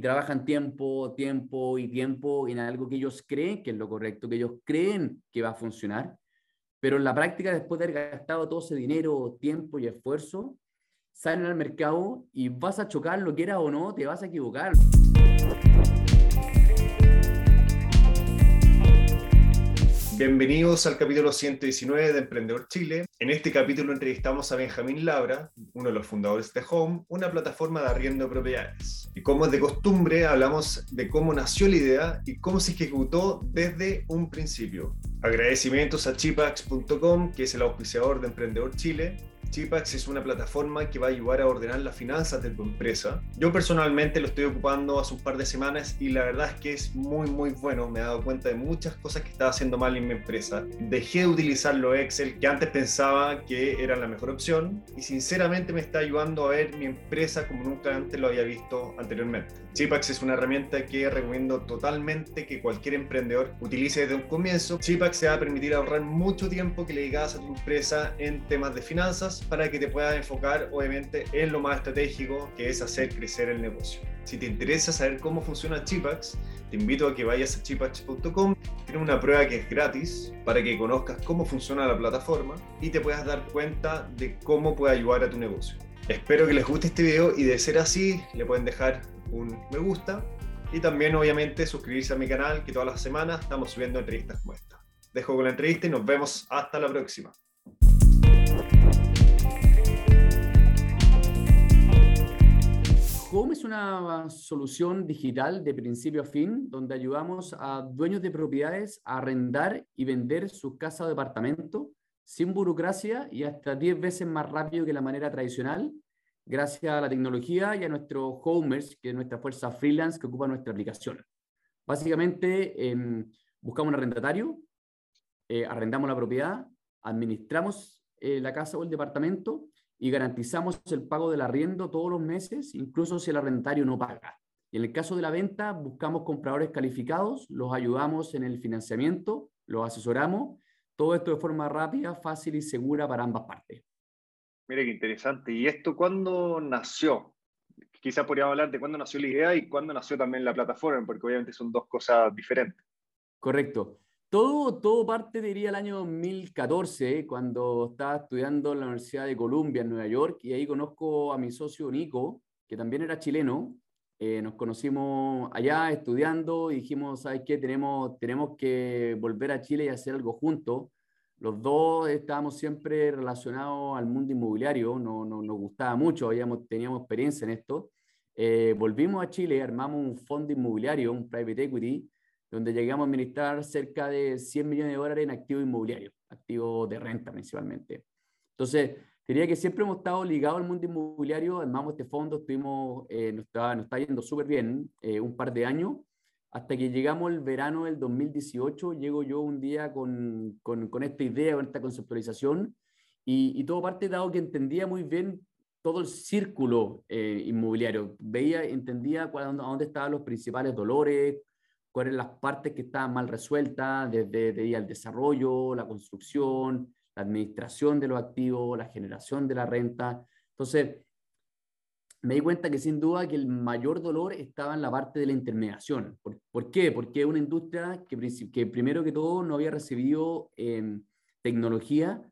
trabajan tiempo, tiempo y tiempo en algo que ellos creen que es lo correcto, que ellos creen que va a funcionar, pero en la práctica, después de haber gastado todo ese dinero, tiempo y esfuerzo, salen al mercado y vas a chocar, lo quieras o no, te vas a equivocar. Bienvenidos al capítulo 119 de Emprendedor Chile. En este capítulo entrevistamos a Benjamín Labra, uno de los fundadores de Home, una plataforma de arriendo de propiedades. Y como es de costumbre, hablamos de cómo nació la idea y cómo se ejecutó desde un principio. Agradecimientos a chipax.com, que es el auspiciador de Emprendedor Chile, Chipax es una plataforma que va a ayudar a ordenar las finanzas de tu empresa. Yo personalmente lo estoy ocupando hace un par de semanas y la verdad es que es muy muy bueno. Me he dado cuenta de muchas cosas que estaba haciendo mal en mi empresa. Dejé de utilizar lo Excel que antes pensaba que era la mejor opción y sinceramente me está ayudando a ver mi empresa como nunca antes lo había visto anteriormente. Chipax es una herramienta que recomiendo totalmente que cualquier emprendedor utilice desde un comienzo. Chipax te va a permitir ahorrar mucho tiempo que le digas a tu empresa en temas de finanzas para que te puedas enfocar obviamente en lo más estratégico que es hacer crecer el negocio. Si te interesa saber cómo funciona Chipax, te invito a que vayas a chipax.com. Tiene una prueba que es gratis para que conozcas cómo funciona la plataforma y te puedas dar cuenta de cómo puede ayudar a tu negocio. Espero que les guste este video y de ser así, le pueden dejar un me gusta y también obviamente suscribirse a mi canal que todas las semanas estamos subiendo entrevistas como esta. Dejo con la entrevista y nos vemos hasta la próxima. Home es una solución digital de principio a fin, donde ayudamos a dueños de propiedades a arrendar y vender su casa o departamento sin burocracia y hasta 10 veces más rápido que la manera tradicional, gracias a la tecnología y a nuestro homers, que es nuestra fuerza freelance que ocupa nuestra aplicación. Básicamente, em, buscamos un arrendatario, eh, arrendamos la propiedad, administramos eh, la casa o el departamento y garantizamos el pago del arriendo todos los meses, incluso si el arrendatario no paga. Y en el caso de la venta, buscamos compradores calificados, los ayudamos en el financiamiento, los asesoramos, todo esto de forma rápida, fácil y segura para ambas partes. Mire qué interesante. ¿Y esto cuándo nació? Quizás podríamos hablar de cuándo nació la idea y cuándo nació también la plataforma, porque obviamente son dos cosas diferentes. Correcto. Todo, todo parte, diría, el año 2014, cuando estaba estudiando en la Universidad de Columbia, en Nueva York, y ahí conozco a mi socio Nico, que también era chileno. Eh, nos conocimos allá estudiando y dijimos, ¿sabes qué? Tenemos, tenemos que volver a Chile y hacer algo juntos. Los dos estábamos siempre relacionados al mundo inmobiliario, no, no, nos gustaba mucho, habíamos, teníamos experiencia en esto. Eh, volvimos a Chile, armamos un fondo inmobiliario, un private equity, donde llegamos a administrar cerca de 100 millones de dólares en activos inmobiliarios, activos de renta principalmente. Entonces, diría que siempre hemos estado ligados al mundo inmobiliario, armamos este fondo, estuvimos, eh, nos, está, nos está yendo súper bien eh, un par de años, hasta que llegamos el verano del 2018, llego yo un día con, esta idea, con esta conceptualización, y, y, todo parte dado que entendía muy bien todo el círculo eh, inmobiliario, veía, entendía cuál, dónde estaban los principales dolores, cuáles las partes que estaban mal resueltas, desde, desde el desarrollo, la construcción, la administración de los activos, la generación de la renta. Entonces, me di cuenta que sin duda que el mayor dolor estaba en la parte de la intermediación. ¿Por, ¿por qué? Porque es una industria que, que, primero que todo no había recibido eh, tecnología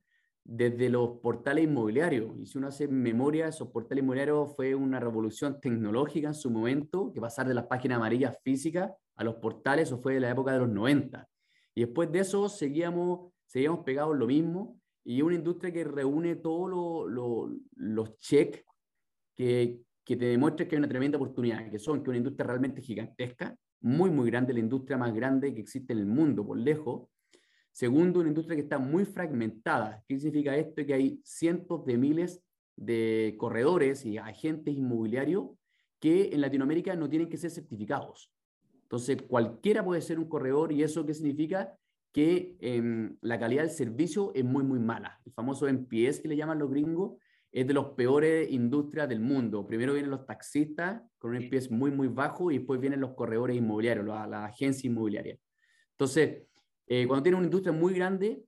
desde los portales inmobiliarios. Y si uno hace memoria, esos portales inmobiliarios fue una revolución tecnológica en su momento, que pasar de las páginas amarillas físicas a los portales, eso fue de la época de los 90. Y después de eso seguíamos, seguíamos pegados lo mismo, y una industria que reúne todos lo, lo, los checks que, que te demuestran que hay una tremenda oportunidad, que son que una industria realmente gigantesca, muy, muy grande, la industria más grande que existe en el mundo, por lejos. Segundo, una industria que está muy fragmentada. ¿Qué significa esto? Que hay cientos de miles de corredores y agentes inmobiliarios que en Latinoamérica no tienen que ser certificados. Entonces, cualquiera puede ser un corredor y eso qué significa que eh, la calidad del servicio es muy, muy mala. El famoso NPS que le llaman los gringos es de los peores industrias del mundo. Primero vienen los taxistas con un NPS muy, muy bajo y después vienen los corredores inmobiliarios, las la agencias inmobiliarias. Entonces, eh, cuando tienes una industria muy grande,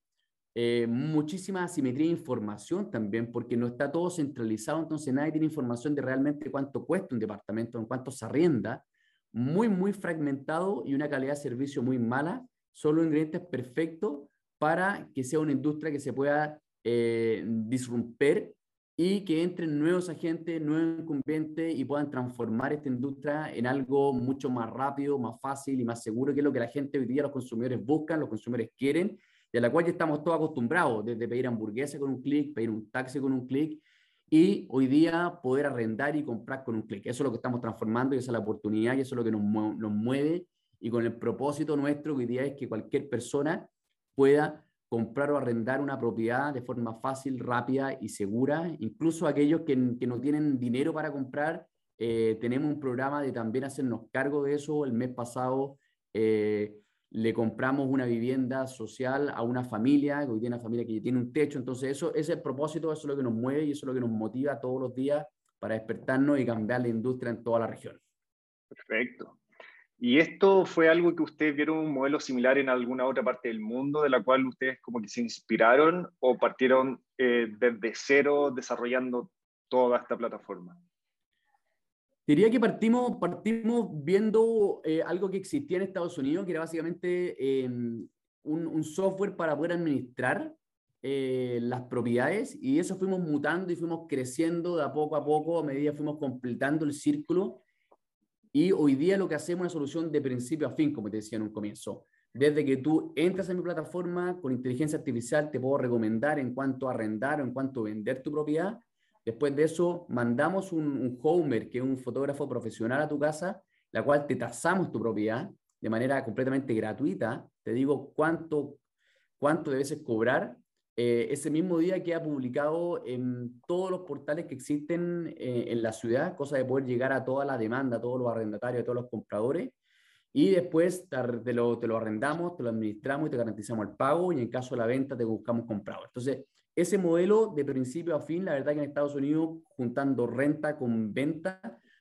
eh, muchísima asimetría de información también, porque no está todo centralizado, entonces nadie tiene información de realmente cuánto cuesta un departamento, en cuánto se arrienda, muy, muy fragmentado y una calidad de servicio muy mala. Son los ingredientes perfectos para que sea una industria que se pueda eh, y que entren nuevos agentes, nuevos incumbentes y puedan transformar esta industria en algo mucho más rápido, más fácil y más seguro, que es lo que la gente hoy día, los consumidores buscan, los consumidores quieren, y a la cual ya estamos todos acostumbrados, desde pedir hamburguesa con un clic, pedir un taxi con un clic, y hoy día poder arrendar y comprar con un clic. Eso es lo que estamos transformando y esa es la oportunidad y eso es lo que nos, nos mueve y con el propósito nuestro hoy día es que cualquier persona pueda comprar o arrendar una propiedad de forma fácil, rápida y segura. Incluso aquellos que, que no tienen dinero para comprar, eh, tenemos un programa de también hacernos cargo de eso. El mes pasado eh, le compramos una vivienda social a una familia, hoy tiene una familia que tiene un techo. Entonces, eso, ese es el propósito, eso es lo que nos mueve y eso es lo que nos motiva todos los días para despertarnos y cambiar la industria en toda la región. Perfecto. ¿Y esto fue algo que ustedes vieron un modelo similar en alguna otra parte del mundo de la cual ustedes como que se inspiraron o partieron eh, desde cero desarrollando toda esta plataforma? Diría que partimos, partimos viendo eh, algo que existía en Estados Unidos, que era básicamente em, un, un, software para poder administrar eh, las propiedades y eso fuimos mutando y fuimos creciendo de a poco a poco a medida fuimos completando el círculo y hoy día lo que hacemos es una solución de principio a fin, como te decía en un comienzo. Desde que tú entras en mi plataforma con inteligencia artificial, te puedo recomendar en cuanto a arrendar o en cuanto a vender tu propiedad. Después de eso, mandamos un, un homer, que es un fotógrafo profesional a tu casa, la cual te tasamos tu propiedad de manera completamente gratuita. Te digo cuánto, cuánto debes cobrar eh, ese mismo día que ha publicado en todos los portales que existen eh, en la ciudad, cosa de poder llegar a toda la demanda, a todos los arrendatarios, a todos los compradores, y después te lo, te lo arrendamos, te lo administramos y te garantizamos el pago, y en caso de la venta te buscamos comprador. Entonces, ese modelo de principio a fin, la verdad que en Estados Unidos, juntando renta con venta,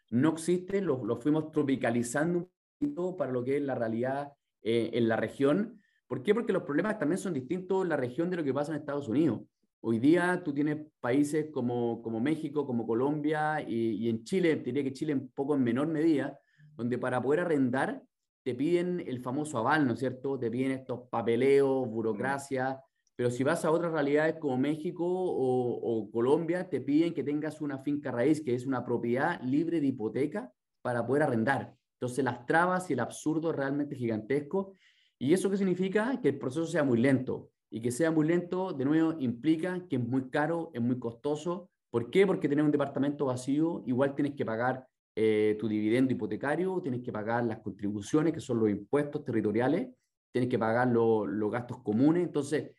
no existe, lo, lo fuimos tropicalizando un poquito para lo que es la realidad eh, en la región, ¿Por qué? Porque los problemas también son distintos en la región de lo que pasa en Estados Unidos. Hoy día tú tienes países como, como México, como Colombia y, y en Chile, diría que Chile un poco en menor medida, donde para poder arrendar te piden el famoso aval, ¿no es cierto? Te piden estos papeleos, burocracia, pero si vas a otras realidades como México o, o, Colombia, te piden que tengas una finca raíz, que es una propiedad libre de hipoteca para poder arrendar. Entonces las trabas y el absurdo es realmente gigantesco ¿Y eso qué significa? Que el proceso sea muy lento. Y que sea muy lento, de nuevo, implica que es muy caro, es muy costoso. ¿Por qué? Porque tener un departamento vacío, igual tienes que pagar eh, tu dividendo hipotecario, tienes que pagar las contribuciones, que son los impuestos territoriales, tienes que pagar los gastos comunes. Entonces,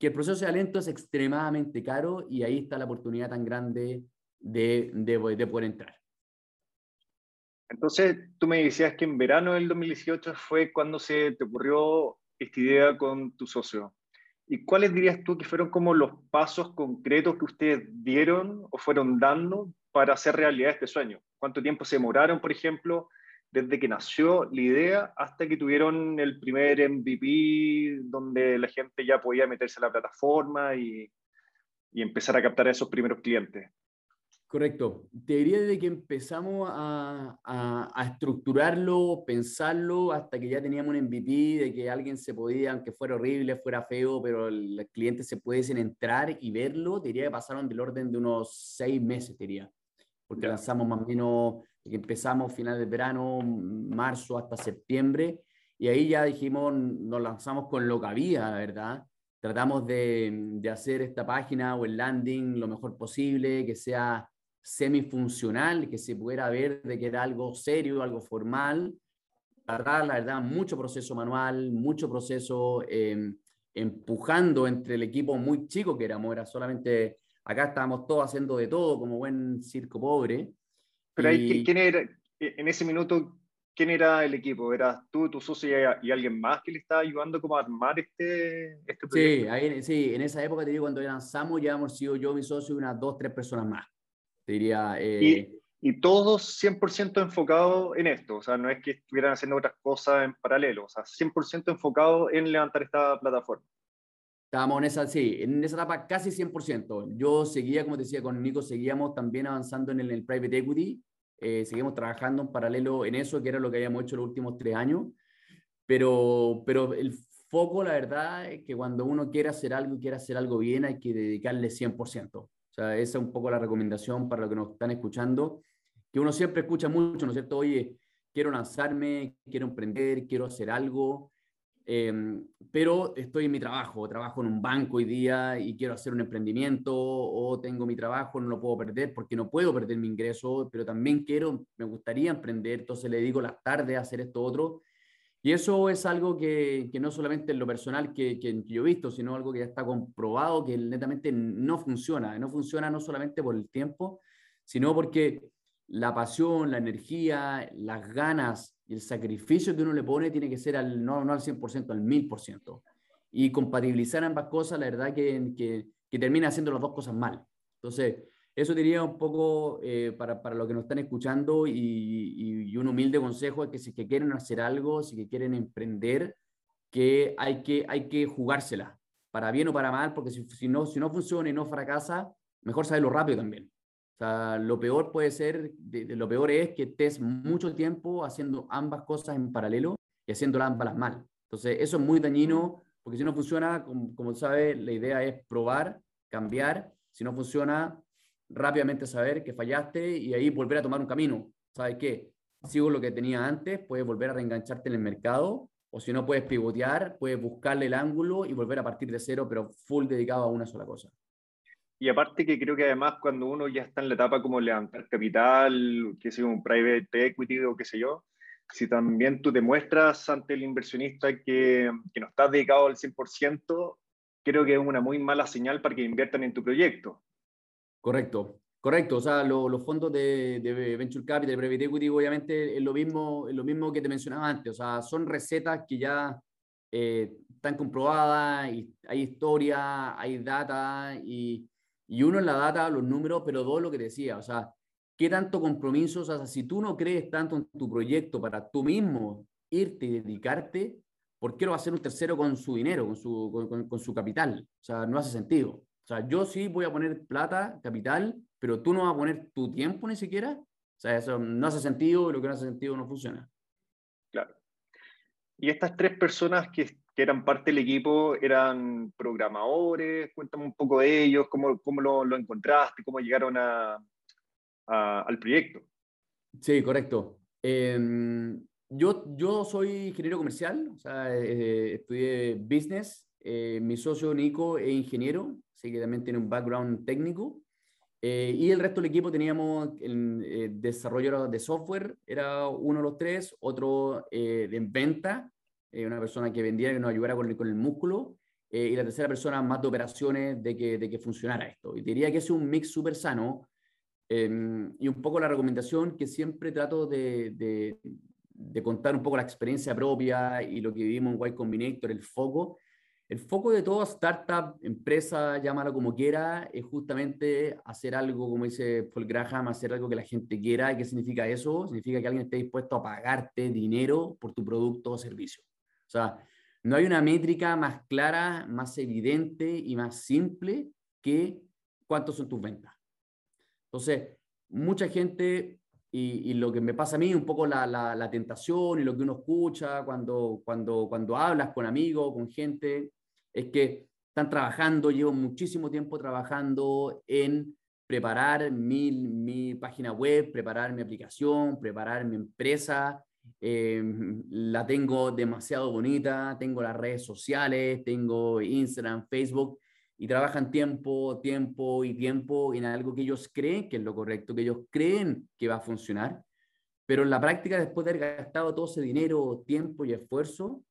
que el proceso sea lento es extremadamente caro y ahí está la oportunidad tan grande de, de, de poder entrar. Entonces, tú me decías que en verano del 2018 fue cuando se te ocurrió esta idea con tu socio. ¿Y cuáles dirías tú que fueron como los pasos concretos que ustedes dieron o fueron dando para hacer realidad este sueño? ¿Cuánto tiempo se demoraron, por ejemplo, desde que nació la idea hasta que tuvieron el primer MVP donde la gente ya podía meterse a la plataforma y, y empezar a captar a esos primeros clientes? Correcto. Te diría desde que empezamos a, a, estructurarlo, pensarlo, hasta que ya teníamos un MVP de que alguien se podía, aunque fuera horrible, fuera feo, pero los clientes se pudiesen entrar y verlo, te diría que pasaron del orden de unos seis meses, te diría. Porque lanzamos más o menos, que empezamos final de verano, marzo hasta septiembre, y ahí ya dijimos, nos lanzamos con lo que había, ¿verdad? Tratamos de, de hacer esta página o el landing lo mejor posible, que sea semifuncional, que se pudiera ver de que era algo serio, algo formal. La verdad, la verdad, mucho proceso manual, mucho proceso em, empujando entre el equipo muy chico que éramos, era solamente, acá estábamos todos haciendo de todo como buen circo pobre. Pero ahí, ¿quién era, en ese minuto, quién era el equipo? ¿Eras tú, tu socio y, alguien más que le estaba ayudando como a armar este, este proyecto? Sí, ahí, sí, en esa época te digo, cuando lanzamos ya hemos sido yo, mi socio y unas dos, tres personas más diría... Eh, y, y, todos 100% enfocados en esto, o sea, no es que estuvieran haciendo otras cosas en paralelo, o sea, 100% enfocados en levantar esta plataforma. Estábamos en esa, sí, en esa etapa casi 100%. Yo seguía, como te decía, con Nico seguíamos también avanzando en el, private equity. Eh, seguimos trabajando en paralelo en eso, que era lo que habíamos hecho los últimos tres años, pero, pero el foco, la verdad, es que cuando uno quiere hacer algo y quiere hacer algo bien, hay que dedicarle 100%. O sea, esa es un poco la recomendación para los que nos están escuchando, que uno siempre escucha mucho, ¿no es cierto? Oye, quiero lanzarme, quiero emprender, quiero hacer algo, Em, pero estoy en mi trabajo, trabajo en un banco hoy día y quiero hacer un emprendimiento o tengo mi trabajo, no lo puedo perder porque no puedo perder mi ingreso, pero también quiero, me gustaría emprender, entonces le digo las tardes a hacer esto otro. Y eso es algo que, que no solamente en lo personal que, que, yo he visto, sino algo que ya está comprobado que netamente no funciona. No funciona no solamente por el tiempo, sino porque la pasión, la energía, las ganas el sacrificio que uno le pone tiene que ser al, no, no al 100%, al 1000%. Y compatibilizar ambas cosas, la verdad que, que, termina haciendo las dos cosas mal. Entonces, eso diría un poco eh, para, para los que nos están escuchando y, un humilde consejo es que si que quieren hacer algo, si que quieren emprender, que hay que, hay que jugársela, para bien o para mal, porque si, si, no, si no funciona y no fracasa, mejor saberlo rápido también lo peor puede ser, lo peor es que estés mucho tiempo haciendo ambas cosas en paralelo y haciendo ambas mal. Entonces, eso es muy dañino, porque si no funciona, como, como sabes, la idea es probar, cambiar. Si no funciona, rápidamente saber que fallaste y ahí volver a tomar un camino. ¿Sabes qué? Sigo lo que tenía antes, puedes volver a reengancharte en el mercado, o si no puedes pivotear, puedes buscarle el ángulo y volver a partir de cero, pero full dedicado a una sola cosa. Y aparte que creo que además cuando uno ya está en la etapa como levantar capital, que sea un private equity o qué sé yo, si también tú te muestras ante el inversionista que, que no estás dedicado al 100%, creo que es una muy mala señal para que inviertan en tu proyecto. Correcto, correcto. O sea, los fondos de, de, Venture Capital, Private Equity, obviamente es lo, mismo, es lo mismo que te mencionaba antes. O sea, son recetas que ya eh, están comprobadas, y hay historia, hay data y y uno en la data, los números, pero dos lo que decía, o sea, ¿qué tanto compromiso? O sea, si tú no crees tanto en tu proyecto para tú mismo irte y dedicarte, ¿por qué lo va a hacer un tercero con su dinero, con su, con, con, su capital? O sea, no hace sentido. O sea, yo sí voy a poner plata, capital, pero tú no vas a poner tu tiempo ni siquiera. O sea, eso no hace sentido lo que no hace sentido no funciona. Claro. Y estas tres personas que que eran parte del equipo eran programadores. Cuéntame un poco de ellos, cómo, cómo lo, lo encontraste, cómo llegaron a, a, al proyecto. Sí, correcto. Eh, yo, yo soy ingeniero comercial, o sea, eh, estudié business. Eh, mi socio Nico es ingeniero, así que también tiene un background técnico. Eh, y el resto del equipo teníamos el eh, desarrollo de software, era uno de los tres, otro en venta, eh, una persona que vendiera, que nos ayudara con el, músculo, eh, y la tercera persona más de operaciones de que, de que funcionara esto. Y diría que es un mix súper sano em, y un poco la recomendación que siempre trato de, de, de, contar un poco la experiencia propia y lo que vivimos en Y Combinator, el foco. El foco de toda startup, empresa, llámalo como quiera, es justamente hacer algo, como dice Paul Graham, hacer algo que la gente quiera. ¿Y qué significa eso? Significa que alguien esté dispuesto a pagarte dinero por tu producto o servicio. O sea, no hay una métrica más clara, más evidente y más simple que cuántos son tus ventas. Entonces, mucha gente, y, lo que me pasa a mí, un poco la, tentación y lo que uno escucha cuando, cuando, cuando hablas con amigos, con gente, es que están trabajando, llevo muchísimo tiempo trabajando en preparar mi, mi página web, preparar mi aplicación, preparar mi empresa, Em, la tengo demasiado bonita, tengo las redes sociales, tengo Instagram, Facebook, y trabajan tiempo, tiempo y tiempo en algo que ellos creen que es lo correcto, que ellos creen que va a funcionar, pero en la práctica, después de haber gastado todo ese dinero, tiempo y esfuerzo,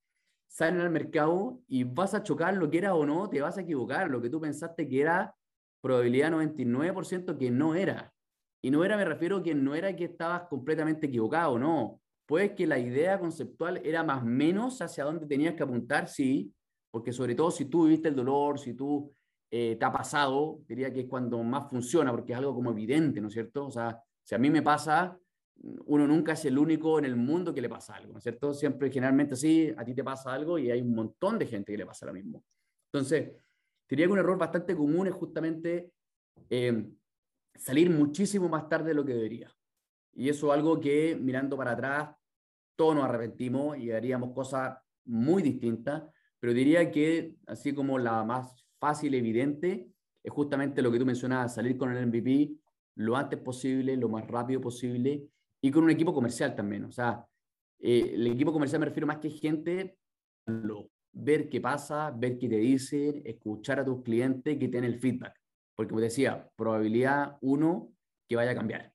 salen al mercado y vas a chocar lo que era o no, te vas a equivocar, lo que tú pensaste que era probabilidad 99% que no era. Y no era, me refiero a que no era que estabas completamente equivocado, no Puede que la idea conceptual era más o menos hacia dónde tenías que apuntar, sí, porque sobre todo si tú viviste el dolor, si tú eh, te ha pasado, diría que es cuando más funciona, porque es algo como evidente, ¿no es cierto? O sea, si a mí me pasa, uno nunca es el único en el mundo que le pasa algo, ¿no es cierto? Siempre, generalmente sí, a ti te pasa algo y hay un montón de gente que le pasa lo mismo. Entonces, diría que un error bastante común es justamente eh, salir muchísimo más tarde de lo que debería. Y eso es algo que mirando para atrás, todos nos arrepentimos y haríamos cosas muy distintas, pero diría que así como la más fácil, evidente, es justamente lo que tú mencionabas, salir con el MVP lo antes posible, lo más rápido posible y con un equipo comercial también. O sea, eh, el equipo comercial me refiero más que gente, ver qué pasa, ver qué te dicen, escuchar a tus clientes que tienen el feedback. Porque como decía, probabilidad uno que vaya a cambiar.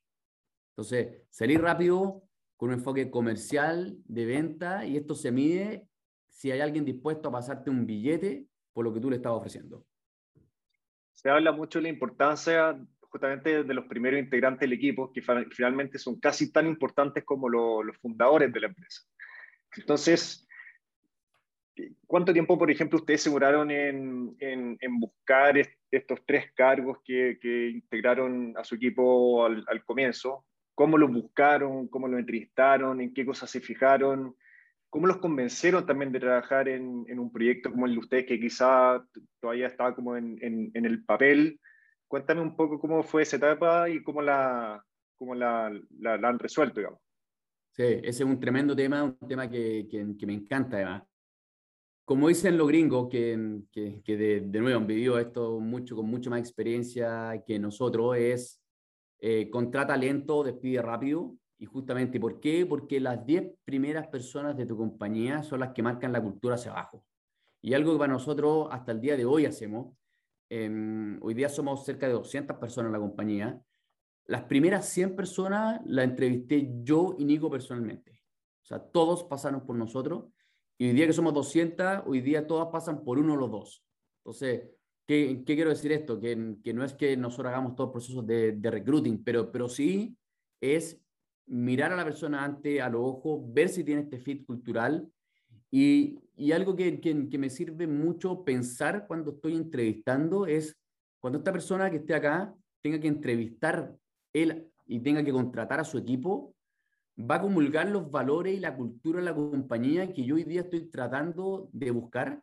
Entonces, salir rápido con un enfoque comercial de venta y esto se mide si hay alguien dispuesto a pasarte un billete por lo que tú le estás ofreciendo. Se habla mucho de la importancia justamente de los primeros integrantes del equipo, que finalmente son casi tan importantes como los fundadores de la empresa. Entonces, ¿cuánto tiempo, por ejemplo, ustedes se demoraron en, buscar estos tres cargos que, integraron a su equipo al comienzo? ¿Cómo los buscaron? ¿Cómo los entrevistaron? ¿En qué cosas se fijaron? ¿Cómo los convencieron también de trabajar en, en, un proyecto como el de ustedes, que quizá todavía estaba como en, en, el papel? Cuéntame un poco cómo fue esa etapa y cómo la, cómo la, la, han resuelto, digamos. Sí, ese es un tremendo tema, un tema que, que, me encanta además. Como dicen los gringos, que, que de, de, nuevo han vivido esto mucho, con mucha más experiencia que nosotros, es eh, contrata lento, despide rápido. Y justamente, ¿por qué? Porque las 10 primeras personas de tu compañía son las que marcan la cultura hacia abajo. Y algo que para nosotros hasta el día de hoy hacemos Em, hoy día somos cerca de 200 personas en la compañía. Las primeras 100 personas las entrevisté yo y Nico personalmente. O sea, todos pasaron por nosotros. Y hoy día que somos 200, hoy día todas pasan por uno o los dos. Entonces, ¿qué, qué quiero decir esto? Que, que, no es que nosotros hagamos todos procesos de, de recruiting, pero, pero sí es mirar a la persona ante a los ojos, ver si tiene este fit cultural y, y algo que, que, me sirve mucho pensar cuando estoy entrevistando es cuando esta persona que esté acá tenga que entrevistar él y tenga que contratar a su equipo, va a comulgar los valores y la cultura de la compañía que yo hoy día estoy tratando de buscar.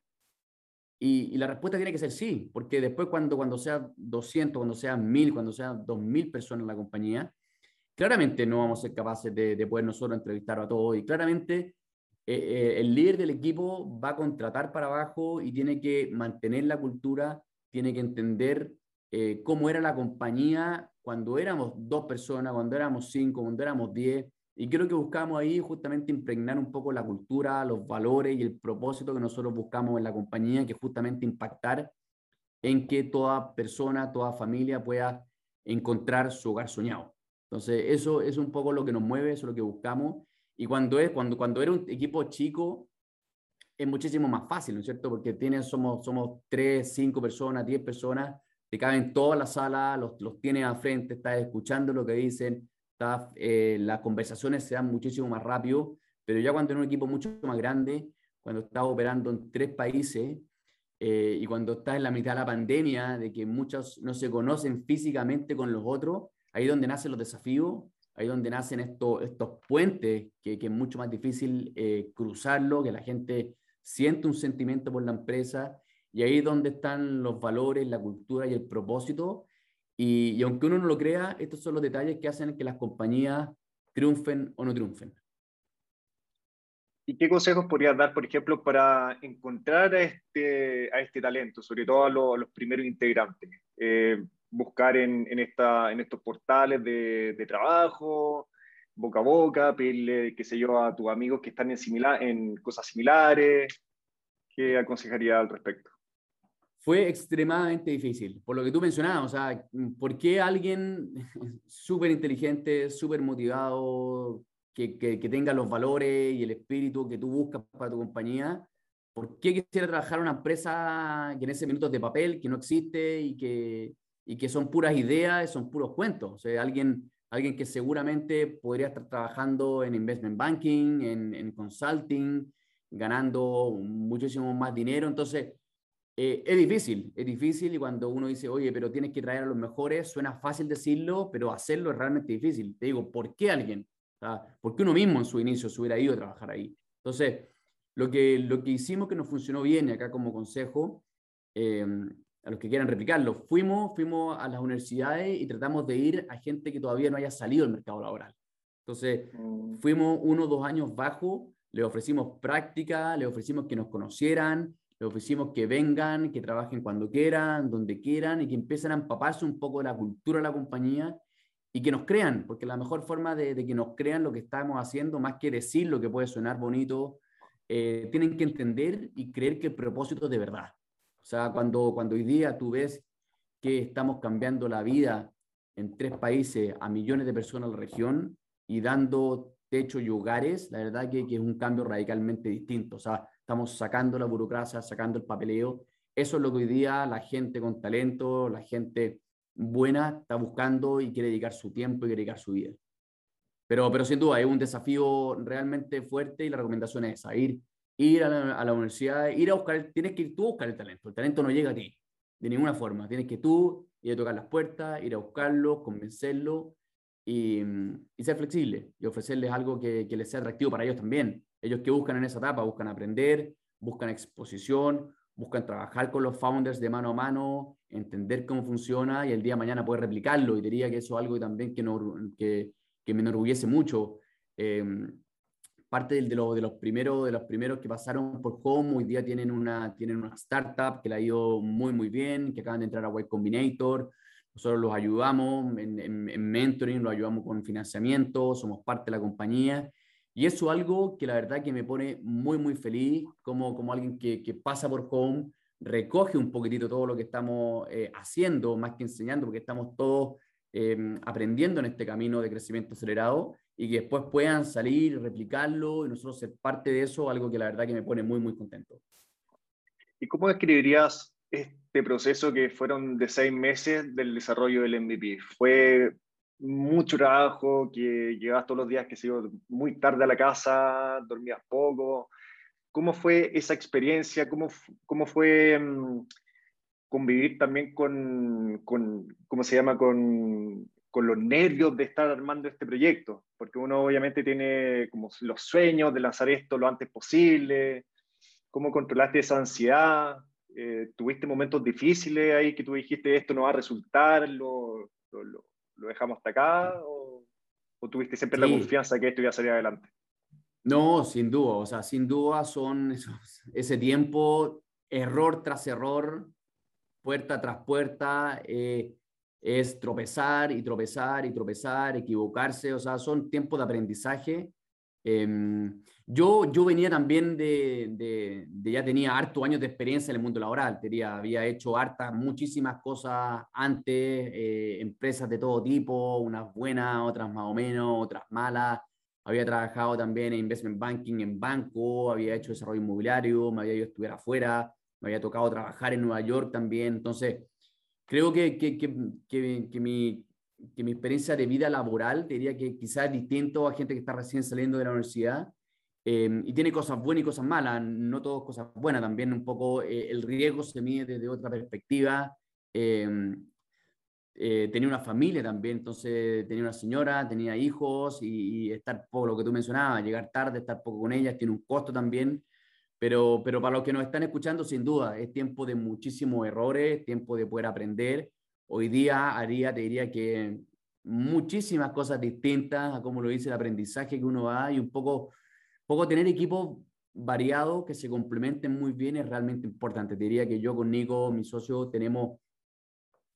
Y, y, la respuesta tiene que ser sí, porque después cuando, cuando sea 200, cuando sea 1000, cuando sea 2000 personas en la compañía, claramente no vamos a ser capaces de, de poder nosotros entrevistar a todos y claramente eh, eh, el líder del equipo va a contratar para abajo y tiene que mantener la cultura, tiene que entender eh, cómo era la compañía cuando éramos dos personas, cuando éramos cinco, cuando éramos diez. Y creo que buscamos ahí justamente impregnar un poco la cultura, los valores y el propósito que nosotros buscamos en la compañía, que justamente impactar en que toda persona, toda familia pueda encontrar su hogar soñado. Entonces, eso es un poco lo que nos mueve, eso es lo que buscamos. Y cuando, es, cuando, cuando era un equipo chico, es muchísimo más fácil, ¿no es cierto? Porque tienes, somos, somos tres, cinco personas, diez personas, te caben toda la sala, los, los tienes a frente, estás escuchando lo que dicen, eh, las conversaciones se dan muchísimo más rápido, pero ya cuando es un equipo mucho más grande, cuando estás operando en tres países eh, y cuando estás en la mitad de la pandemia, de que muchos no se conocen físicamente con los otros, ahí es donde nacen los desafíos ahí donde nacen estos, estos puentes, que, que es mucho más difícil eh, cruzarlo, que la gente siente un sentimiento por la empresa, y ahí es donde están los valores, la cultura y el propósito. Y, y aunque uno no lo crea, estos son los detalles que hacen que las compañías triunfen o no triunfen. ¿Y qué consejos podrías dar, por ejemplo, para encontrar a este, a este talento, sobre todo a, los primeros integrantes? Eh, buscar en, en, esta, en estos portales de, de, trabajo, boca a boca, pedirle, qué sé yo, a tus amigos que están en, similar, en cosas similares. ¿Qué aconsejaría al respecto? Fue extremadamente difícil, por lo que tú mencionabas, o sea, ¿por qué alguien súper inteligente, súper motivado, que, que, que, tenga los valores y el espíritu que tú buscas para tu compañía, ¿por qué quisiera trabajar en una empresa que en ese minuto es de papel, que no existe y que, y que son puras ideas, son puros cuentos. O sea, alguien, alguien que seguramente podría estar trabajando en investment banking, en, en consulting, ganando muchísimo más dinero. Entonces, eh, es difícil, es difícil y cuando uno dice, oye, pero tienes que traer a los mejores, suena fácil decirlo, pero hacerlo es realmente difícil. Te digo, ¿por qué alguien? O sea, ¿Por qué uno mismo en su inicio se hubiera ido a trabajar ahí? Entonces, lo que, lo que hicimos que nos funcionó bien, y acá como consejo, eh, a los que quieran replicarlo. Fuimos, fuimos a las universidades y tratamos de ir a gente que todavía no haya salido del mercado laboral. Entonces, mm. fuimos uno o dos años bajo, le ofrecimos práctica, le ofrecimos que nos conocieran, le ofrecimos que vengan, que trabajen cuando quieran, donde quieran y que empiecen a empaparse un poco de la cultura de la compañía y que nos crean, porque la mejor forma de, que nos crean lo que estamos haciendo, más que decir lo que puede sonar bonito, eh, tienen que entender y creer que el propósito es de verdad. O sea, cuando, cuando hoy día tú ves que estamos cambiando la vida en tres países a millones de personas en la región y dando techo y hogares, la verdad que, que es un cambio radicalmente distinto. O sea, estamos sacando la burocracia, sacando el papeleo. Eso es lo que hoy día la gente con talento, la gente buena está buscando y quiere dedicar su tiempo y quiere dedicar su vida. Pero, pero sin duda es un desafío realmente fuerte y la recomendación es esa, ir, ir a la, universidad, ir a buscar, tienes que ir tú a buscar el talento, el talento no llega a ti, de ninguna forma, tienes que tú ir a tocar las puertas, ir a buscarlo, convencerlo y, y ser flexible y ofrecerles algo que, que les sea atractivo para ellos también. Ellos que buscan en esa etapa, buscan aprender, buscan exposición, buscan trabajar con los founders de mano a mano, entender cómo funciona y el día de mañana poder replicarlo. Y diría que eso es algo también que, no, que, que me enorgullece mucho. Em, parte de, de, de, los primeros, de los primeros que pasaron por Home, hoy día tienen una, tienen una startup que la ha ido muy, muy bien, que acaban de entrar a White Combinator. Nosotros los ayudamos en, en, en mentoring, los ayudamos con financiamiento, somos parte de la compañía. Y eso es algo que la verdad que me pone muy, muy feliz, como, como alguien que, que pasa por Home, recoge un poquitito todo lo que estamos eh, haciendo, más que enseñando, porque estamos todos Em, aprendiendo en este camino de crecimiento acelerado y que después puedan salir, replicarlo y nosotros ser parte de eso, algo que la verdad que me pone muy, muy contento. ¿Y cómo describirías este proceso que fueron de seis meses del desarrollo del MVP? ¿Fue mucho trabajo, que llegabas todos los días, que se iba muy tarde a la casa, dormías poco? ¿Cómo fue esa experiencia? ¿Cómo, cómo fue mm, convivir también con, con ¿cómo se llama?, con, con, los nervios de estar armando este proyecto, porque uno obviamente tiene como los sueños de lanzar esto lo antes posible, ¿cómo controlaste esa ansiedad? Eh, ¿Tuviste momentos difíciles ahí que tú dijiste esto no va a resultar, lo, lo, lo dejamos hasta acá? ¿O, o tuviste siempre la confianza que esto iba a salir adelante? No, sin duda, o sea, sin duda son esos, ese tiempo, error tras error, puerta tras puerta, eh, es tropezar y tropezar y tropezar, equivocarse, o sea, son tiempos de aprendizaje. Em, yo, yo venía también de, de, ya tenía harto años de experiencia en el mundo laboral, tenía, había hecho hartas, muchísimas cosas antes, eh, empresas de todo tipo, unas buenas, otras más o menos, otras malas. Había trabajado también en investment banking, en banco, había hecho desarrollo inmobiliario, me había ido a estudiar afuera me había tocado trabajar en Nueva York también, entonces creo que, que, que, que mi, que mi experiencia de vida laboral, diría que quizás distinto a gente que está recién saliendo de la universidad em, y tiene cosas buenas y cosas malas, no todas cosas buenas, también un poco eh, el riesgo se mide desde otra perspectiva. Em, eh, tenía una familia también, entonces tenía una señora, tenía hijos y, y, estar poco, lo que tú mencionabas, llegar tarde, estar poco con ellas, tiene un costo también. Pero, pero para los que nos están escuchando, sin duda, es tiempo de muchísimos errores, tiempo de poder aprender. Hoy día haría, te diría que muchísimas cosas distintas a cómo lo dice el aprendizaje que uno va y un poco, poco tener equipos variados que se complementen muy bien es realmente importante. Te diría que yo con Nico, mi socio, tenemos,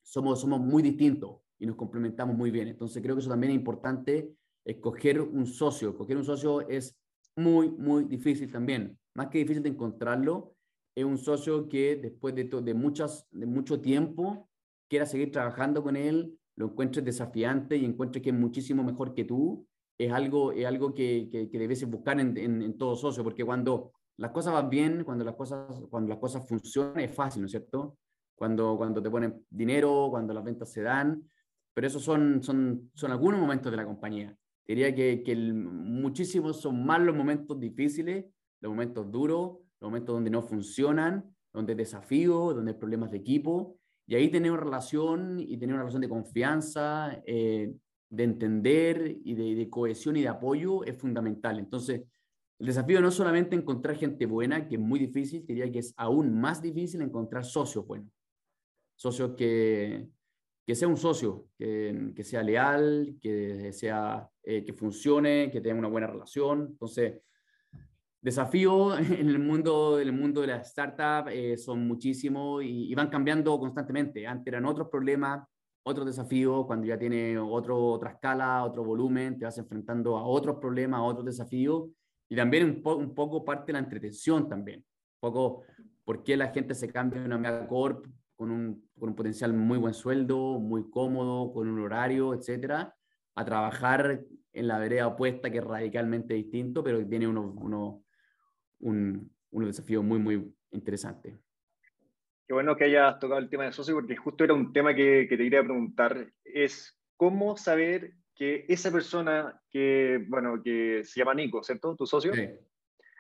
somos, somos muy distintos y nos complementamos muy bien. Entonces creo que eso también es importante, escoger un socio. Escoger un socio es muy, muy difícil también más que difícil de encontrarlo, es un socio que después de, de, muchas, de mucho tiempo quiera seguir trabajando con él, lo encuentres desafiante y encuentres que es muchísimo mejor que tú, es algo, es algo que, que, que debes buscar en, en, en, todo socio, porque cuando las cosas van bien, cuando las cosas, cuando las cosas funcionan, es fácil, ¿no es cierto? Cuando, cuando te ponen dinero, cuando las ventas se dan, pero esos son, son, son algunos momentos de la compañía. Diría que, que el, muchísimos son más los momentos difíciles los momentos duros, los momentos donde no funcionan, donde hay desafíos, donde hay problemas de equipo, y ahí tener una relación y tener una relación de confianza, eh, de entender y de, cohesión y de apoyo es fundamental. Entonces, el desafío no solamente encontrar gente buena, que es muy difícil, diría que es aún más difícil encontrar socios buenos. Socios que, que sea un socio, que, que sea leal, que, sea, eh, que funcione, que tenga una buena relación. Entonces, desafíos en el mundo, en el mundo de las startups eh, son muchísimos y, van cambiando constantemente. Antes eran otros problemas, otros desafíos, cuando ya tiene otro, otra escala, otro volumen, te vas enfrentando a otros problemas, a otros desafíos y también un, un poco parte de la entretención también. Un poco por qué la gente se cambia de una megacorp con un, con un potencial muy buen sueldo, muy cómodo, con un horario, etcétera, a trabajar en la vereda opuesta que es radicalmente distinto, pero tiene unos, unos, un, unos desafíos muy, muy interesantes. Qué bueno que hayas tocado el tema de socio, porque justo era un tema que, que te quería preguntar, es cómo saber que esa persona que, bueno, que se llama Nico, ¿cierto? ¿Tu socio? Sí.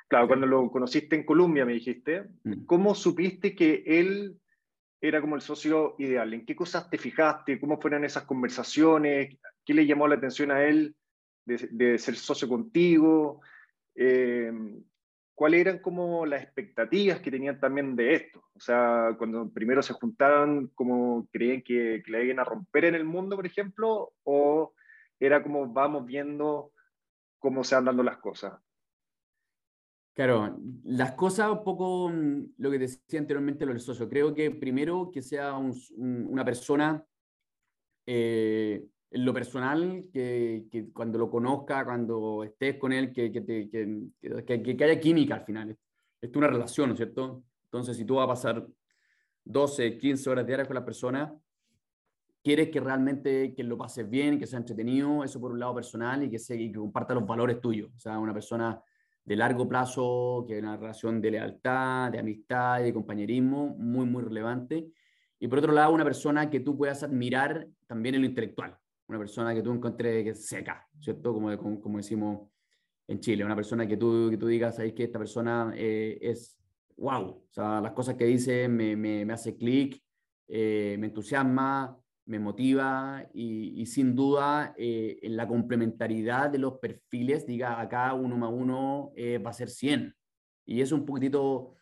Claro, cuando lo conociste en Colombia, me dijiste, mm. ¿cómo supiste que él era como el socio ideal? ¿En qué cosas te fijaste? ¿Cómo fueron esas conversaciones? ¿Qué le llamó la atención a él de, ser socio contigo? Eh, ¿Cuáles eran como las expectativas que tenían también de esto? O sea, cuando primero se juntaron, ¿cómo creían que, que iban a romper en el mundo, por ejemplo? ¿O era como vamos viendo cómo se van dando las cosas? Claro, las cosas un poco mm, lo que decía anteriormente lo del socio. Creo que primero que sea una persona eh, en lo personal, que, cuando lo conozca, cuando estés con él, que, que, que, haya química al final. Esto es una relación, ¿no es cierto? Entonces, si tú vas a pasar 12, 15 horas diarias con la persona, quieres que realmente que lo pases bien, que sea entretenido, eso por un lado personal, y que, se, y que comparta los valores tuyos. O sea, una persona de largo plazo, que hay una relación de lealtad, de amistad de compañerismo muy, muy relevante. Y por otro lado, una persona que tú puedas admirar también en lo intelectual, una persona que tú encuentres que seca, ¿cierto? Como, como, decimos en Chile, una persona que tú, que tú digas, ahí que esta persona eh, es wow, o sea, las cosas que dice me, me, me hace clic, eh, me entusiasma, me motiva y, sin duda eh, en la complementariedad de los perfiles, diga acá uno más uno eh, va a ser 100. Y es un poquitito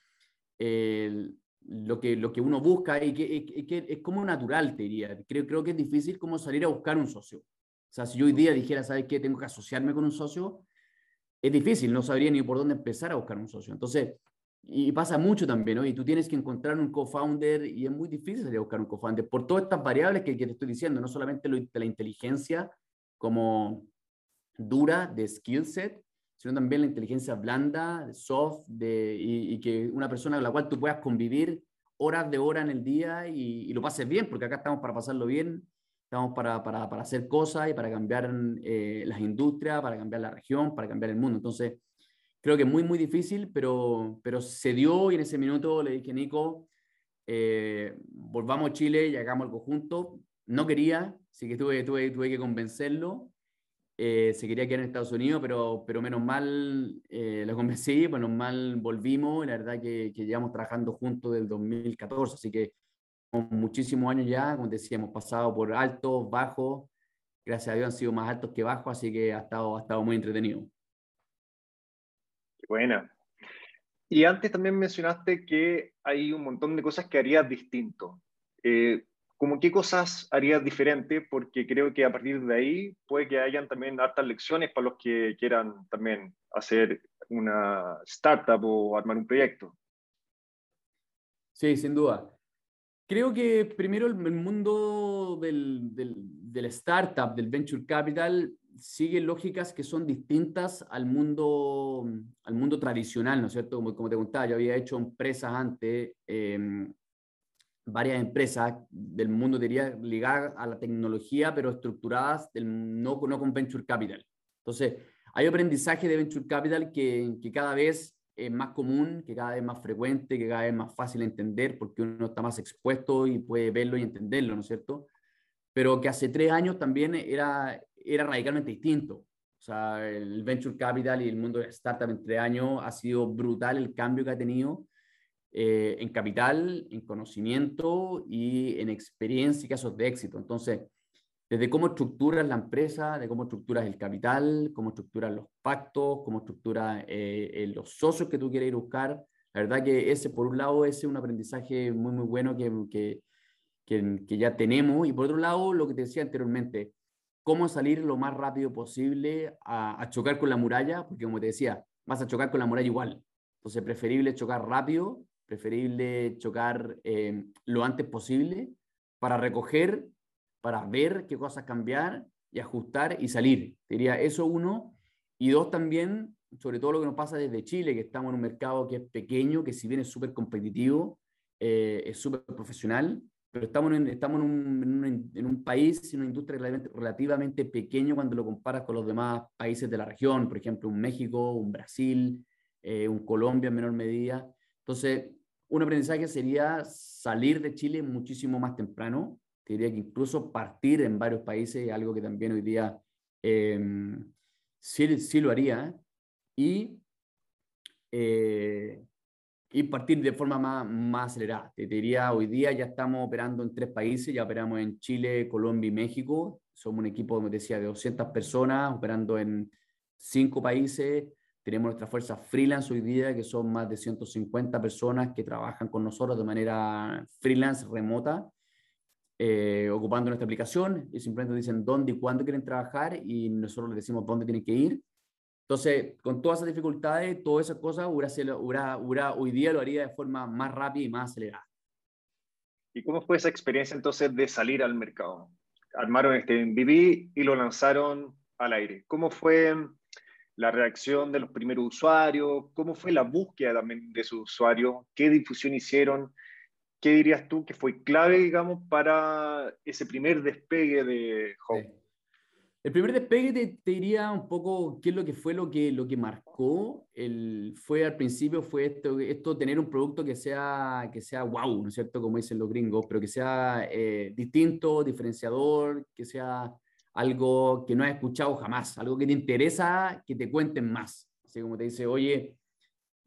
eh, lo, que, lo que uno busca y que, que, es como natural, te diría. Creo, creo que es difícil como salir a buscar un socio. O sea, si yo hoy día dijera, ¿sabes qué? Tengo que asociarme con un socio, es difícil, no sabría ni por dónde empezar a buscar un socio. Entonces, y pasa mucho también, ¿no? Y tú tienes que encontrar un co-founder y es muy difícil salir a buscar un co-founder por todas estas variables que, te estoy diciendo, no solamente lo, la inteligencia como dura de skill set, sino también la inteligencia blanda, soft, de, y, que una persona con la cual tú puedas convivir horas de hora en el día y, lo pases bien, porque acá estamos para pasarlo bien, estamos para, para, para hacer cosas y para cambiar eh, las industrias, para cambiar la región, para cambiar el mundo. Entonces, creo que es muy, muy difícil, pero, pero se dio y en ese minuto le dije, Nico, eh, volvamos a Chile y hagamos algo juntos. No quería, así que tuve, tuve, tuve que convencerlo. Eh, se quería quedar en Estados Unidos, pero, pero menos mal eh, lo convencí, menos mal volvimos la verdad que, que llevamos trabajando juntos desde el 2014, así que muchísimos años ya, como decía, hemos pasado por altos, bajos, gracias a Dios han sido más altos que bajos, así que ha estado, ha estado muy entretenido. Buena. Y antes también mencionaste que hay un montón de cosas que harías distinto. Eh, ¿Cómo qué cosas harías diferente? Porque creo que a partir de ahí puede que hayan también hartas lecciones para los que quieran también hacer una startup o armar un proyecto. Sí, sin duda. Creo que primero el, mundo del, del, del, startup, del venture capital, sigue lógicas que son distintas al mundo, al mundo tradicional, ¿no es cierto? Como, como te contaba, yo había hecho empresas antes, em, varias empresas del mundo, diría, ligadas a la tecnología, pero estructuradas del, no, no con Venture Capital. Entonces, hay aprendizaje de Venture Capital que, que cada vez es más común, que cada vez más frecuente, que cada vez más fácil de entender, porque uno está más expuesto y puede verlo y entenderlo, ¿no es cierto? Pero que hace tres años también era, era radicalmente distinto. O sea, el venture capital y el mundo de startup entre años ha sido brutal el cambio que ha tenido eh, en capital, en conocimiento y en experiencia y casos de éxito. Entonces, desde cómo estructuras la empresa, de cómo estructuras el capital, cómo estructuras los pactos, cómo estructuras eh, eh, los socios que tú quieres ir a buscar. La verdad que ese, por un lado, ese es un aprendizaje muy, muy bueno que, que, que, que ya tenemos. Y por otro lado, lo que te decía anteriormente, cómo salir lo más rápido posible a, a, chocar con la muralla, porque como te decía, vas a chocar con la muralla igual. Entonces, preferible chocar rápido, preferible chocar eh, lo antes posible para recoger, para ver qué cosas cambiar y ajustar y salir. Diría eso uno. Y dos también, sobre todo lo que nos pasa desde Chile, que estamos en un mercado que es pequeño, que si bien es súper competitivo, eh, es súper profesional, pero estamos, en, estamos en, un, en, país y una industria relativamente pequeño cuando lo comparas con los demás países de la región, por ejemplo, un México, un Brasil, eh, un Colombia en menor medida. Entonces, un aprendizaje sería salir de Chile muchísimo más temprano, diría que incluso partir en varios países, algo que también hoy día eh, sí, sí, lo haría, y eh, y partir de forma más, más acelerada. Te diría, hoy día ya estamos operando en tres países, ya operamos en Chile, Colombia y México. Somos un equipo, como decía, de 200 personas operando en cinco países. Tenemos nuestra fuerza freelance hoy día, que son más de 150 personas que trabajan con nosotros de manera freelance, remota, eh, ocupando nuestra aplicación. Y simplemente dicen dónde y cuándo quieren trabajar y nosotros les decimos dónde tienen que ir entonces, con todas esas dificultades, todas esas cosas, Ura, hoy día lo haría de forma más rápida y más acelerada. ¿Y cómo fue esa experiencia entonces de salir al mercado? Armaron este MVP y lo lanzaron al aire. ¿Cómo fue la reacción de los primeros usuarios? ¿Cómo fue la búsqueda también de sus usuarios? ¿Qué difusión hicieron? ¿Qué dirías tú que fue clave, digamos, para ese primer despegue de Home? El primer despegue te, diría un poco qué es lo que fue lo que, lo que marcó. El, fue al principio fue esto, esto tener un producto que sea, que sea wow, ¿no es cierto? Como dicen los gringos, pero que sea eh, distinto, diferenciador, que sea algo que no has escuchado jamás, algo que te interesa que te cuenten más. Así como te dice, oye,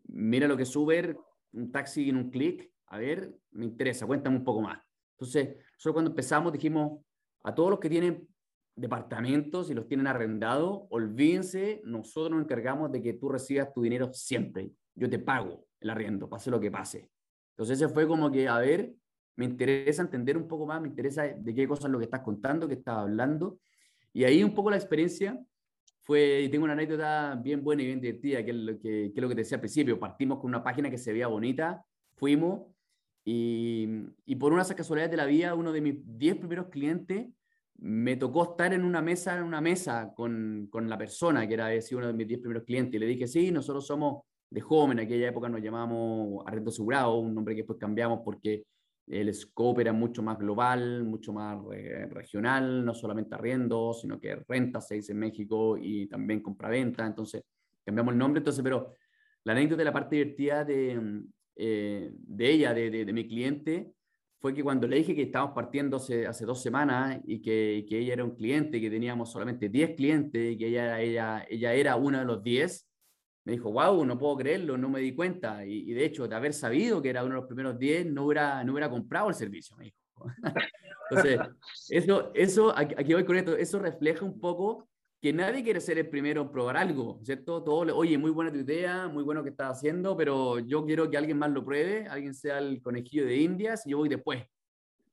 mira lo que es Uber, un taxi en un clic, a ver, me interesa, cuéntame un poco más. Entonces, solo cuando empezamos dijimos a todos los que tienen departamentos y los tienen arrendados, olvídense, nosotros nos encargamos de que tú recibas tu dinero siempre. Yo te pago el arriendo, pase lo que pase. Entonces ese fue como que, a ver, me interesa entender un poco más, me interesa de qué cosas lo que estás contando, qué estás hablando. Y ahí un poco la experiencia fue, y tengo una anécdota bien buena y bien divertida, que es lo que, que, es lo que te decía al principio. Partimos con una página que se veía bonita, fuimos, y, y por una casualidad de la vida, uno de mis 10 primeros clientes me tocó estar en una mesa, en una mesa con, con la persona que era uno de mis 10 primeros clientes y le dije, sí, nosotros somos de Home, en aquella época nos llamábamos Arrendo Asegurado, un nombre que después cambiamos porque el scope era mucho más global, mucho más regional, no solamente arriendo, sino que renta se dice en México y también compra-venta, entonces cambiamos el nombre, entonces, pero la anécdota de la parte divertida de, eh, de ella, de, de, de mi cliente, fue que cuando le dije que estábamos partiendo hace, hace dos semanas y que, que, ella era un cliente, que teníamos solamente 10 clientes y que ella, ella, ella era uno de los 10, me dijo, wow, no puedo creerlo, no me di cuenta. Y, de hecho, de haber sabido que era uno de los primeros 10, no hubiera, no hubiera comprado el servicio, me dijo. Entonces, eso, eso, aquí voy con esto, eso refleja un poco que nadie quiere ser el primero en probar algo, ¿cierto? Todo, oye, muy buena tu idea, muy bueno que estás haciendo, pero yo quiero que alguien más lo pruebe, alguien sea el conejillo de Indias y yo voy después.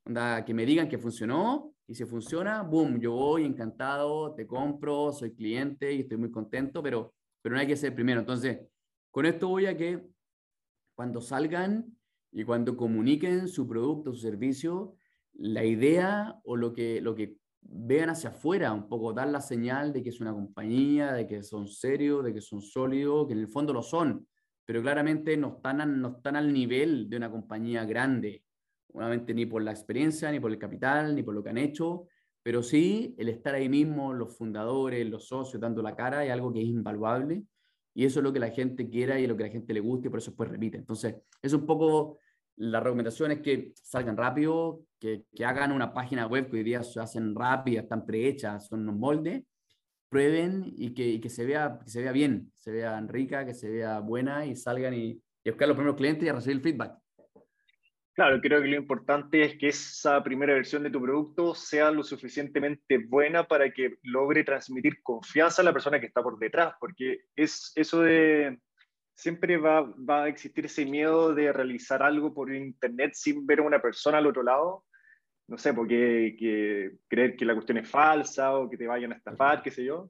Onda, que me digan que funcionó y si funciona, boom, yo voy encantado, te compro, soy cliente y estoy muy contento, pero, pero no hay que ser primero. Entonces, con esto voy a que cuando salgan y cuando comuniquen su producto, su servicio, la idea o lo que, lo que vean hacia afuera, un poco dar la señal de que es una compañía, de que son serios, de que son sólidos, que en el fondo lo son, pero claramente no están, no están al nivel de una compañía grande, obviamente ni por la experiencia, ni por el capital, ni por lo que han hecho, pero sí el estar ahí mismo, los fundadores, los socios, dando la cara, es algo que es invaluable. Y eso es lo que la gente quiera y lo que la gente le guste y por eso después repite. Entonces, es un poco la recomendación es que salgan rápido, que, que, hagan una página web que hoy día se hacen rápidas, están prehechas, son unos moldes, prueben y que, y que, se vea, que se vea bien, se vea rica, que se vea buena y salgan y, y buscar los primeros clientes y a recibir el feedback. Claro, creo que lo importante es que esa primera versión de tu producto sea lo suficientemente buena para que logre transmitir confianza a la persona que está por detrás, porque es eso de siempre va, va, a existir ese miedo de realizar algo por internet sin ver a una persona al otro lado. no sé, porque que creer que la cuestión es falsa o que te vayan a estafar, qué sé yo.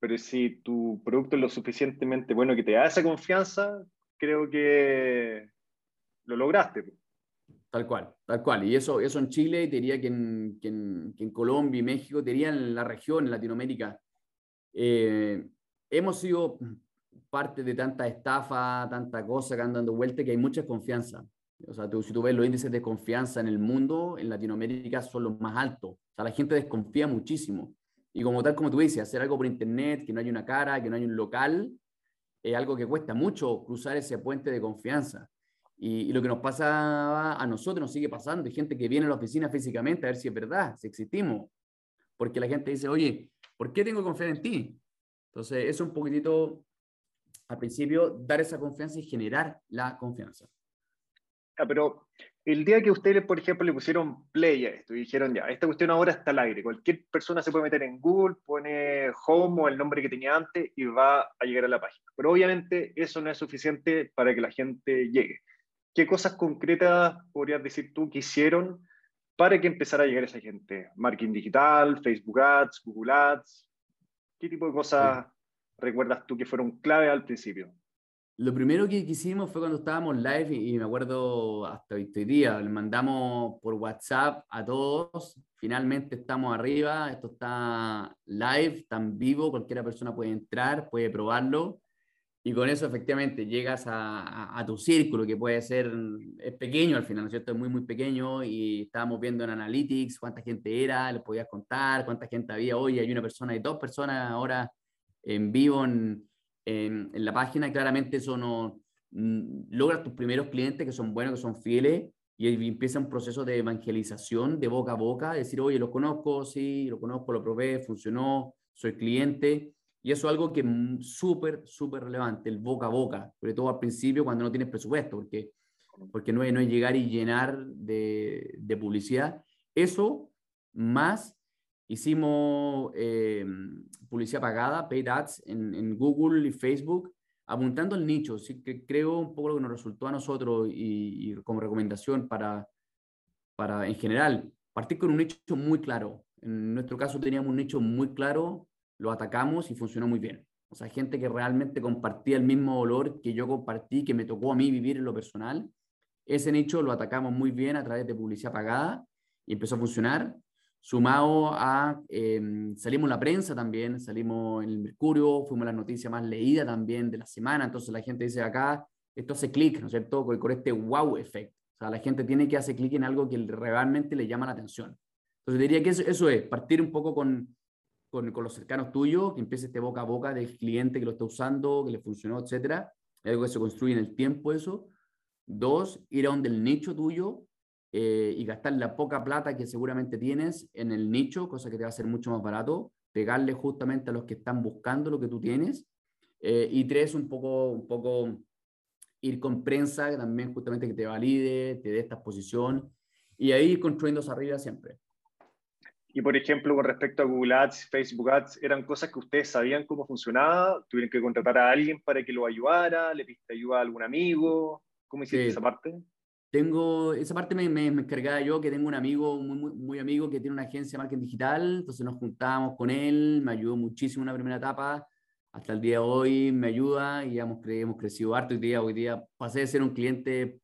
Pero si tu producto es lo suficientemente bueno que te da esa confianza, creo que lo lograste. Tal cual, tal cual. Y eso, eso en Chile, te diría que en, que en, Colombia y México, te diría en la región, en Latinoamérica, eh, hemos sido parte de tanta estafa, tanta cosa que andan dando vuelta, que hay mucha confianza. O sea, tú, si tú ves los índices de confianza en el mundo, en Latinoamérica son los más altos. O sea, la gente desconfía muchísimo. Y como tal, como tú dices, hacer algo por internet, que no hay una cara, que no hay un local, es algo que cuesta mucho cruzar ese puente de confianza. Y, lo que nos pasa a nosotros nos sigue pasando. Hay gente que viene a la oficina físicamente a ver si es verdad, si existimos. Porque la gente dice, oye, ¿por qué tengo que confiar en ti? Entonces, es un poquitito, al principio, dar esa confianza y generar la confianza. Ah, pero el día que ustedes, por ejemplo, le pusieron play a esto y dijeron, ya, esta cuestión ahora está al aire, cualquier persona se puede meter en Google, pone home o el nombre que tenía antes y va a llegar a la página. Pero obviamente eso no es suficiente para que la gente llegue. ¿Qué cosas concretas podrías decir tú que hicieron para que empezara a llegar esa gente? Marketing digital, Facebook Ads, Google Ads. ¿Qué tipo de cosas recuerdas tú que fueron clave al principio? Lo primero que hicimos fue cuando estábamos live y, me acuerdo hasta hoy día, le mandamos por WhatsApp a todos, finalmente estamos arriba, esto está live, en vivo, cualquiera persona puede entrar, puede probarlo y con eso efectivamente llegas a, a, tu círculo, que puede ser, es pequeño al final, ¿no es cierto? Es muy, muy pequeño y estábamos viendo en Analytics cuánta gente era, les podías contar cuánta gente había hoy, hay una persona y dos personas ahora en vivo en, en, la página, claramente eso no, mm, logras tus primeros clientes que son buenos, que son fieles y empieza un proceso de evangelización de boca a boca, decir, oye, lo conozco, sí, lo conozco, lo probé, funcionó, soy cliente y eso es algo que es súper, súper relevante, el boca a boca, sobre todo al principio cuando no tienes presupuesto, porque, porque no, es, no es llegar y llenar de, de publicidad. Eso más hicimos eh, publicidad pagada, paid ads en, en, Google y Facebook, apuntando el nicho. Sí, que creo un poco lo que nos resultó a nosotros y, y como recomendación para, para, en general, partir con un nicho muy claro. En nuestro caso teníamos un nicho muy claro lo atacamos y funcionó muy bien. O sea, gente que realmente compartía el mismo dolor que yo compartí, que me tocó a mí vivir en lo personal. Ese nicho lo atacamos muy bien a través de publicidad pagada y empezó a funcionar. Sumado a, em, salimos en la prensa también, salimos en el Mercurio, fuimos la noticia más leída también de la semana. Entonces la gente dice acá, esto hace clic, ¿no es cierto? Con, con este wow effect. O sea, la gente tiene que hacer clic en algo que realmente le llama la atención. Entonces diría que eso, eso es, partir un poco con, con, con, los cercanos tuyos, que empiece este boca a boca del cliente que lo está usando, que le funcionó, etcétera. Es algo que se construye en el tiempo eso. Dos, ir a donde el nicho tuyo eh, y gastar la poca plata que seguramente tienes en el nicho, cosa que te va a hacer mucho más barato, pegarle justamente a los que están buscando lo que tú tienes. Eh, y tres, un poco, un poco ir con prensa, que también justamente que te valide, te dé esta exposición, y ahí construyendo arriba siempre. Y por ejemplo, con respecto a Google Ads, Facebook Ads, ¿eran cosas que ustedes sabían cómo funcionaba? ¿Tuvieron que contratar a alguien para que lo ayudara? ¿Le pidiste ayuda a algún amigo? ¿Cómo hiciste esa parte? Tengo, esa parte me, me, encargaba yo, que tengo un amigo muy, muy, amigo que tiene una agencia de marketing digital, entonces nos juntábamos con él, me ayudó muchísimo en la primera etapa, hasta el día de hoy me ayuda y hemos, hemos crecido harto. Hoy día, hoy día pasé de ser un cliente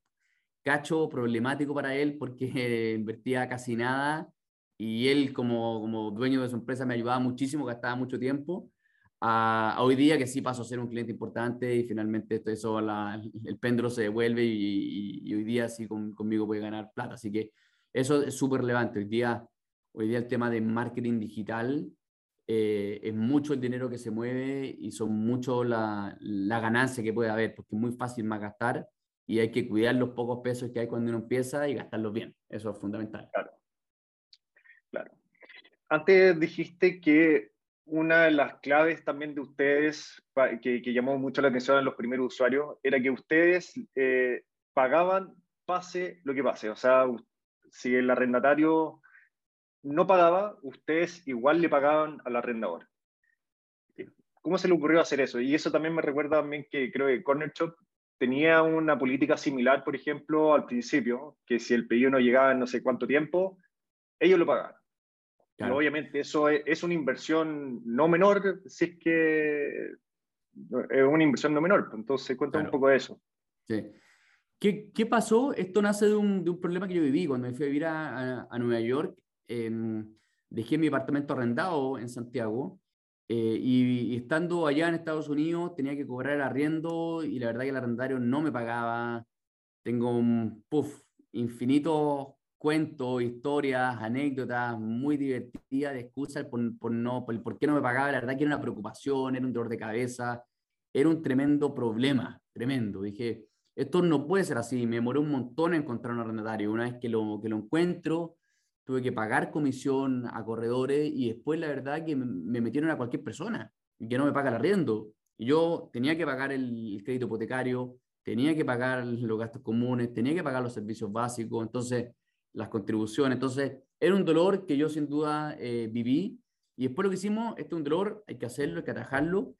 cacho, problemático para él, porque invertía casi nada y él como, como dueño de su empresa me ayudaba muchísimo, gastaba mucho tiempo, a, hoy día que sí paso a ser un cliente importante y finalmente esto, eso la, el péndulo se devuelve y, y, hoy día sí conmigo puede ganar plata. Así que eso es súper relevante. Hoy día, hoy día el tema de marketing digital eh, es mucho el dinero que se mueve y son mucho la, la ganancia que puede haber, porque es muy fácil más gastar y hay que cuidar los pocos pesos que hay cuando uno empieza y gastarlos bien. Eso es fundamental. Claro. Claro. Antes dijiste que una de las claves también de ustedes, que, llamó mucho la atención a los primeros usuarios, era que ustedes eh, pagaban pase lo que pase. O sea, si el arrendatario no pagaba, ustedes igual le pagaban al arrendador. ¿Cómo se le ocurrió hacer eso? Y eso también me recuerda también que creo que Corner Shop tenía una política similar, por ejemplo, al principio, que si el pedido no llegaba en no sé cuánto tiempo, ellos lo pagaban. Obviamente eso es, una inversión no menor, si es que es una inversión no menor. Entonces, cuéntame un poco de eso. Sí. ¿Qué, ¿Qué, pasó? Esto nace de un, de un, problema que yo viví cuando me fui a vivir a, a, Nueva York. Em, dejé mi apartamento arrendado en Santiago eh, y, estando allá en Estados Unidos tenía que cobrar el arriendo y la verdad que el arrendario no me pagaba. Tengo un puff, infinitos cuentos, historias, anécdotas muy divertidas de excusas por, por, no, por, por qué no me pagaba. La verdad que era una preocupación, era un dolor de cabeza, era un tremendo problema, tremendo. Dije, esto no puede ser así. Me demoré un montón en encontrar un arrendatario. Una vez que lo, que lo encuentro, tuve que pagar comisión a corredores y después la verdad que me metieron a cualquier persona y que no me paga el arriendo. Yo tenía que pagar el, crédito hipotecario, tenía que pagar los gastos comunes, tenía que pagar los servicios básicos, entonces las contribuciones. Entonces era un dolor que yo sin duda eh, viví. Y después lo que hicimos, este es un dolor, hay que hacerlo, hay que atajarlo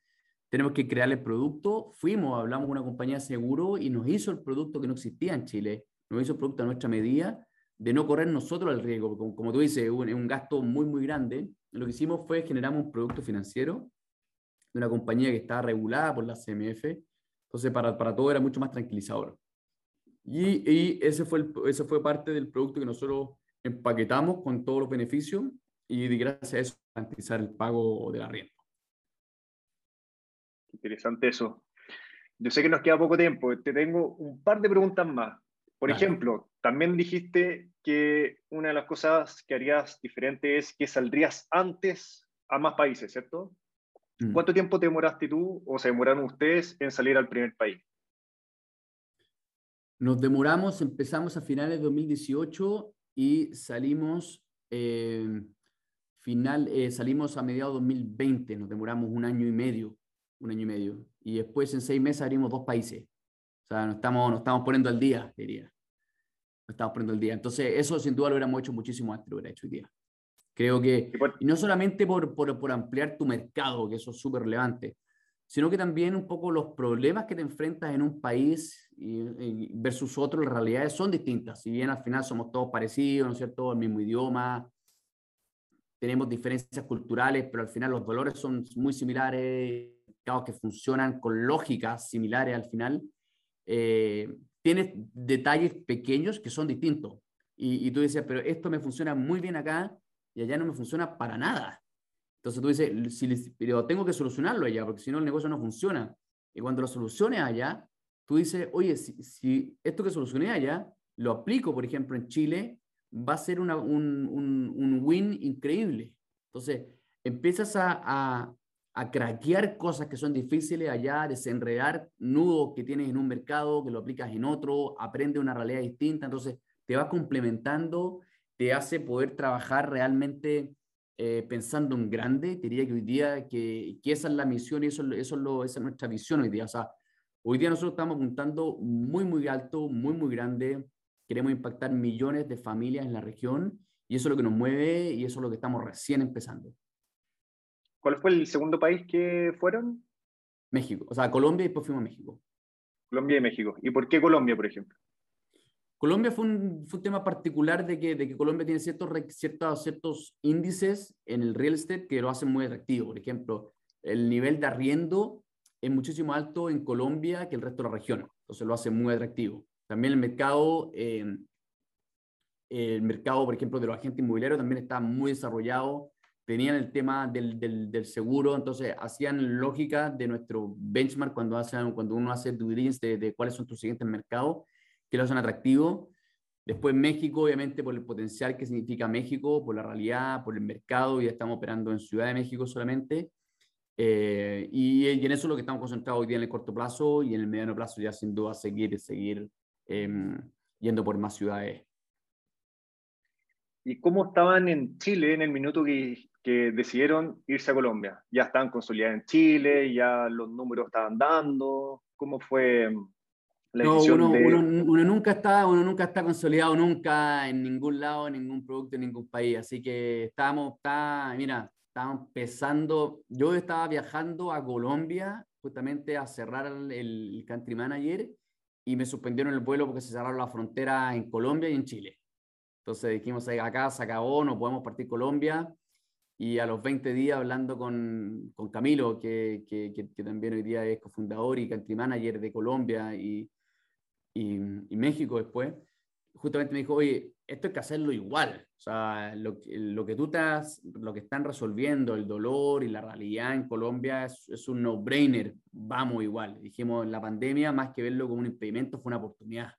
tenemos que crear el producto. Fuimos, hablamos con una compañía de seguro y nos hizo el producto que no existía en Chile, nos hizo el producto a nuestra medida, de no correr nosotros el riesgo, como, como tú dices, es un, un, gasto muy, muy grande. Lo que hicimos fue generar un producto financiero de una compañía que estaba regulada por la CMF, entonces para, para todo era mucho más tranquilizador. Y, y ese, fue el, ese fue parte del producto que nosotros empaquetamos con todos los beneficios y gracias a eso garantizar el pago de la renta. Interesante eso. Yo sé que nos queda poco tiempo, te tengo un par de preguntas más. Por ejemplo, también dijiste que una de las cosas que harías diferente es que saldrías antes a más países, ¿cierto? Mm. ¿Cuánto tiempo te demoraste tú o se demoraron ustedes en salir al primer país? Nos demoramos, empezamos a finales de 2018 y salimos, eh, final, eh, salimos a mediados de 2020, nos demoramos un año y medio un año y medio. Y después en seis meses abrimos dos países. O sea, nos estamos, nos estamos poniendo al día, diría. Nos estamos poniendo al día. Entonces, eso sin duda lo hubiéramos hecho muchísimo antes, lo hubiera hecho hoy día. Creo que, y no solamente por, por, por ampliar tu mercado, que eso es súper relevante, sino que también un poco los problemas que te enfrentas en un país y, versus otro, las realidades son distintas. Si bien al final somos todos parecidos, ¿no es cierto? El mismo idioma, tenemos diferencias culturales, pero al final los dolores son muy similares, que funcionan con lógicas similares al final, eh, tienes detalles pequeños que son distintos. Y, tú dices, pero esto me funciona muy bien acá y allá no me funciona para nada. Entonces tú dices, si, pero tengo que solucionarlo allá, porque si no el negocio no funciona. Y cuando lo soluciones allá, tú dices, oye, si, esto que solucioné allá, lo aplico, por ejemplo, en Chile, va a ser un, un, un, win increíble. Entonces, empiezas a, a craquear cosas que son difíciles allá, desenredar nudos que tienes en un mercado, que lo aplicas en otro, aprende una realidad distinta, entonces te va complementando, te hace poder trabajar realmente eh, pensando en grande. Diría que hoy día que, que, esa es la misión y eso, eso es lo, esa es nuestra visión hoy día. O sea, hoy día nosotros estamos apuntando muy, muy alto, muy, muy grande. Queremos impactar millones de familias en la región y eso es lo que nos mueve y eso es lo que estamos recién empezando. ¿Cuál fue el segundo país que fueron? México, o sea, Colombia y después fuimos a México. Colombia y México. ¿Y por qué Colombia, por ejemplo? Colombia fue un, tema particular de que, Colombia tiene ciertos, ciertos, ciertos índices en el real estate que lo hacen muy atractivo. Por ejemplo, el nivel de arriendo es muchísimo alto en Colombia que el resto de la región. Entonces lo hace muy atractivo. También el mercado, eh, el mercado, por ejemplo, de los agentes inmobiliarios también está muy desarrollado tenían el tema del, del, seguro, entonces hacían lógica de nuestro benchmark cuando, hacen, cuando uno hace due diligence de, de, cuáles son tus siguientes mercados, que lo hacen atractivo. Después México, obviamente por el potencial que significa México, por la realidad, por el mercado, ya estamos operando en Ciudad de México solamente. Eh, y, y, en eso es lo que estamos concentrados hoy día en el corto plazo y en el mediano plazo ya sin duda seguir, seguir eh, yendo por más ciudades. ¿Y cómo estaban en Chile en el minuto que que decidieron irse a Colombia. Ya estaban consolidados en Chile, ya los números estaban dando. ¿Cómo fue la decisión uno, uno, nunca está, uno nunca está consolidado nunca en ningún lado, en ningún producto, en ningún país. Así que estábamos, está, mira, estábamos empezando. Yo estaba viajando a Colombia justamente a cerrar el, el country manager y me suspendieron el vuelo porque se cerraron la frontera en Colombia y en Chile. Entonces dijimos, acá se acabó, no podemos partir Colombia. Y a los 20 días hablando con, con Camilo, que, que, que, también hoy día es cofundador y country manager de Colombia y, y, y México después, justamente me dijo, oye, esto hay que hacerlo igual. O sea, lo, lo, que tú estás, lo que están resolviendo, el dolor y la realidad en Colombia es, es un no-brainer. Vamos igual. Dijimos, la pandemia, más que verlo como un impedimento, fue una oportunidad.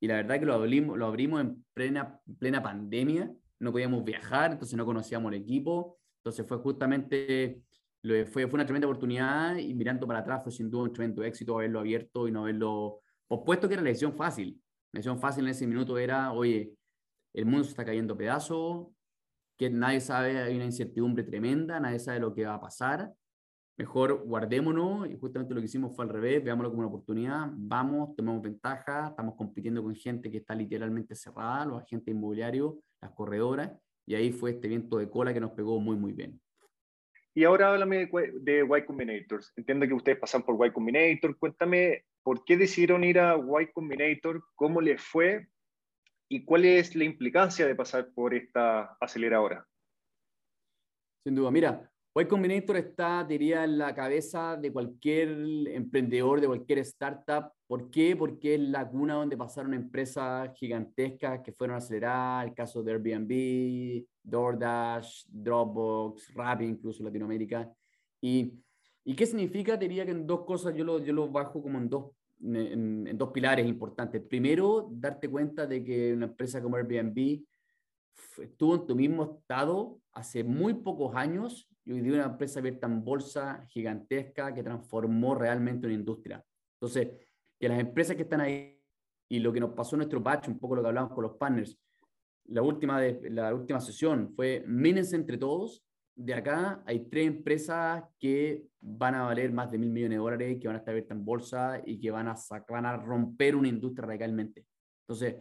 Y la verdad que lo abrimos, lo abrimos en plena, plena pandemia. No podíamos viajar, entonces no conocíamos el equipo. Entonces fue justamente, fue, fue una tremenda oportunidad y mirando para atrás fue sin duda un tremendo éxito haberlo abierto y no haberlo pospuesto, que era la decisión fácil. La decisión fácil en ese minuto era, oye, el mundo se está cayendo a pedazos, que nadie sabe, hay una incertidumbre tremenda, nadie sabe lo que va a pasar. Mejor guardémonos y justamente lo que hicimos fue al revés, veámoslo como una oportunidad, vamos, tomamos ventaja, estamos compitiendo con gente que está literalmente cerrada, los agentes inmobiliarios, las corredoras, y ahí fue este viento de cola que nos pegó muy, muy bien. Y ahora háblame de, Y Combinators. Entiendo que ustedes pasan por Y Combinator. Cuéntame por qué decidieron ir a Y Combinator, cómo les fue ¿Y cuál es la implicancia de pasar por esta aceleradora? Sin duda, mira, Y Combinator está, diría, en la cabeza de cualquier emprendedor, de cualquier startup. ¿Por qué? Porque es la cuna donde pasaron empresas gigantescas que fueron aceleradas, el caso de Airbnb, DoorDash, Dropbox, Rappi, incluso Latinoamérica. ¿Y, ¿Y qué significa? Diría que en dos cosas yo lo, yo lo bajo como en dos en, dos pilares importantes. Primero, darte cuenta de que una empresa como Airbnb estuvo en tu mismo estado hace muy pocos años y hoy día una empresa abierta en bolsa gigantesca que transformó realmente una industria. Entonces, que las empresas que están ahí y lo que nos pasó en nuestro batch, un poco lo que hablamos con los partners, la última, de, la última sesión fue mírense entre todos de acá hay tres empresas que van a valer más de mil millones de dólares, que van a estar abiertas en bolsa y que van a, van a romper una industria radicalmente. Entonces,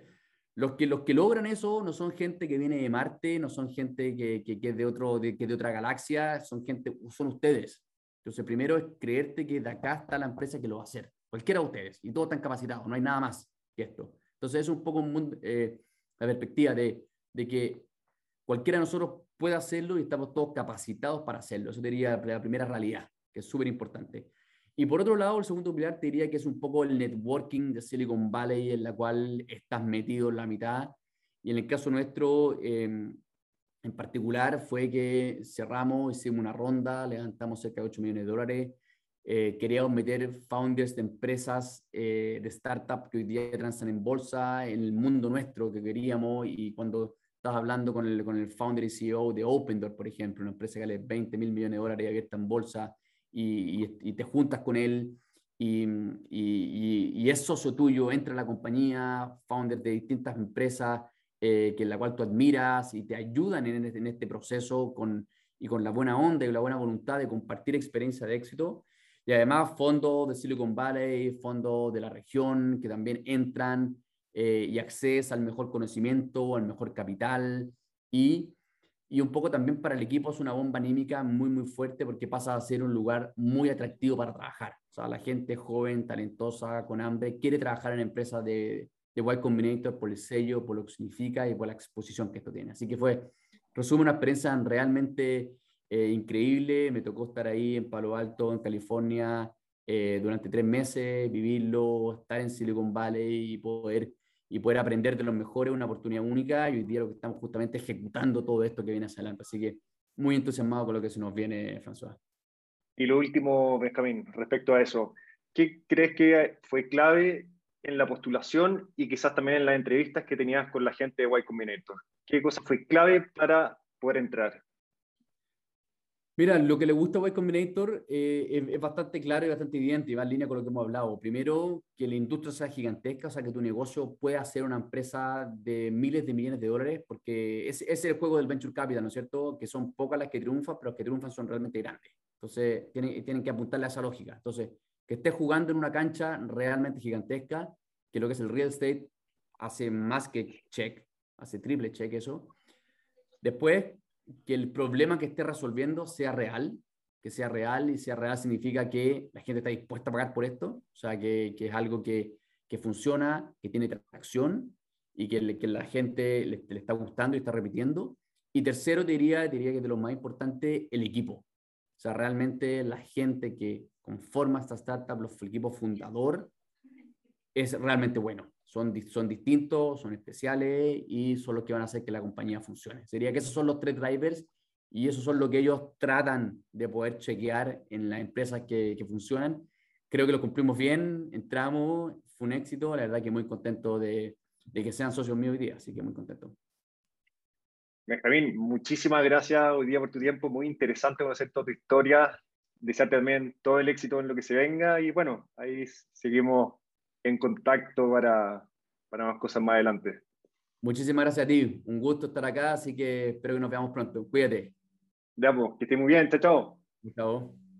los que, los que logran eso no son gente que viene de Marte, no son gente que, que, es de, otro, de, que de otra galaxia, son gente, son ustedes. Entonces, primero es creerte que de acá está la empresa que lo va a hacer, cualquiera de ustedes, y todos están capacitados, no hay nada más que esto. Entonces, es un poco un, eh, la perspectiva de, de que cualquiera de nosotros puede hacerlo y estamos todos capacitados para hacerlo. Eso diría la primera realidad, que es súper importante. Y por otro lado, el segundo pilar te diría que es un poco el networking de Silicon Valley, en la cual estás metido en la mitad. Y en el caso nuestro, em, en particular, fue que cerramos, hicimos una ronda, levantamos cerca de 8 millones de dólares. Eh, queríamos meter founders de empresas, eh, de startups que hoy día transan en bolsa, en el mundo nuestro que queríamos. Y cuando estás hablando con el, con el founder y CEO de Opendoor, por ejemplo, una empresa que vale 20 mil millones de dólares abierta en bolsa, y, y, te juntas con él y, y, es socio tuyo, entra a la compañía, founder de distintas empresas eh, que en la cual tú admiras y te ayudan en este, en este proceso con, y con la buena onda y la buena voluntad de compartir experiencia de éxito. Y además fondos de Silicon Valley, fondos de la región que también entran eh, y accedes al mejor conocimiento, al mejor capital y, y un poco también para el equipo es una bomba anímica muy, muy fuerte porque pasa a ser un lugar muy atractivo para trabajar. O sea, la gente joven, talentosa, con hambre, quiere trabajar en empresas de, de Y Combinator por el sello, por lo que significa y por la exposición que esto tiene. Así que fue, resume una experiencia realmente eh, increíble. Me tocó estar ahí en Palo Alto, en California, eh, durante tres meses, vivirlo, estar en Silicon Valley y poder y poder aprender de los mejores, una oportunidad única y hoy día lo que estamos justamente ejecutando todo esto que viene hacia adelante. Así que muy entusiasmado con lo que se nos viene, François. Y lo último, Benjamín, respecto a eso, ¿qué crees que fue clave en la postulación y quizás también en las entrevistas que tenías con la gente de Y Combinator? ¿Qué cosa fue clave para poder entrar? Mira, lo que le gusta a Y Combinator eh, es, bastante claro y bastante evidente y va en línea con lo que hemos hablado. Primero, que la industria sea gigantesca, o sea, que tu negocio pueda ser una empresa de miles de millones de dólares, porque ese, es el juego del venture capital, ¿no es cierto? Que son pocas las que triunfan, pero las que triunfan son realmente grandes. Entonces, tienen, tienen que apuntarle a esa lógica. Entonces, que estés jugando en una cancha realmente gigantesca, que lo que es el real estate hace más que check, hace triple check eso. Después, que el problema que esté resolviendo sea real, que sea real y sea real significa que la gente está dispuesta a pagar por esto, o sea, que, es algo que, que, funciona, que tiene tracción y que, la gente le, le, está gustando y está repitiendo. Y tercero, diría, diría que de lo más importante, el equipo. O sea, realmente la gente que conforma esta startup, los, el equipo fundador, es realmente bueno. Son, son distintos, son especiales y son los que van a hacer que la compañía funcione. Sería que esos son los tres drivers y esos son lo que ellos tratan de poder chequear en las empresas que, que funcionan. Creo que lo cumplimos bien, entramos, fue un éxito, la verdad que muy contento de, de que sean socios míos hoy día, así que muy contento. Benjamín, muchísimas gracias hoy día por tu tiempo, muy interesante conocer toda tu historia, desearte también todo el éxito en lo que se venga y bueno, ahí seguimos en contacto para, para más cosas más adelante. Muchísimas gracias a ti, un gusto estar acá, así que espero que nos veamos pronto. Cuídate. Ya, pues, que estés muy bien, chao, chao. Chao.